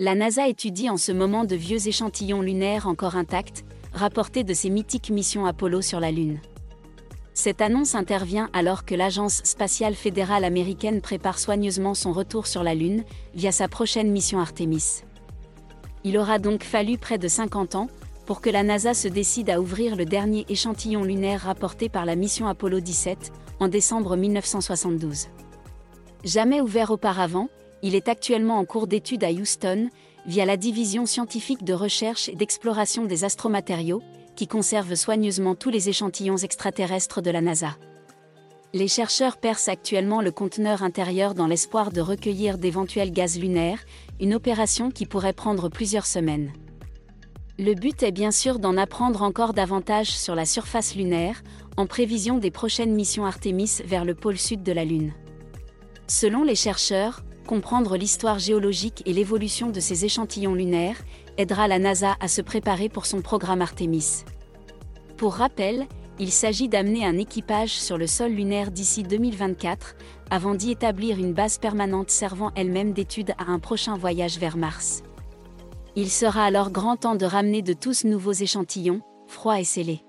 La NASA étudie en ce moment de vieux échantillons lunaires encore intacts, rapportés de ses mythiques missions Apollo sur la Lune. Cette annonce intervient alors que l'Agence spatiale fédérale américaine prépare soigneusement son retour sur la Lune, via sa prochaine mission Artemis. Il aura donc fallu près de 50 ans, pour que la NASA se décide à ouvrir le dernier échantillon lunaire rapporté par la mission Apollo 17, en décembre 1972. Jamais ouvert auparavant, il est actuellement en cours d'étude à Houston, via la division scientifique de recherche et d'exploration des astromatériaux, qui conserve soigneusement tous les échantillons extraterrestres de la NASA. Les chercheurs percent actuellement le conteneur intérieur dans l'espoir de recueillir d'éventuels gaz lunaires, une opération qui pourrait prendre plusieurs semaines. Le but est bien sûr d'en apprendre encore davantage sur la surface lunaire, en prévision des prochaines missions Artemis vers le pôle sud de la Lune. Selon les chercheurs, comprendre l'histoire géologique et l'évolution de ces échantillons lunaires aidera la NASA à se préparer pour son programme Artemis. Pour rappel, il s'agit d'amener un équipage sur le sol lunaire d'ici 2024, avant d'y établir une base permanente servant elle-même d'étude à un prochain voyage vers Mars. Il sera alors grand temps de ramener de tous nouveaux échantillons, froids et scellés.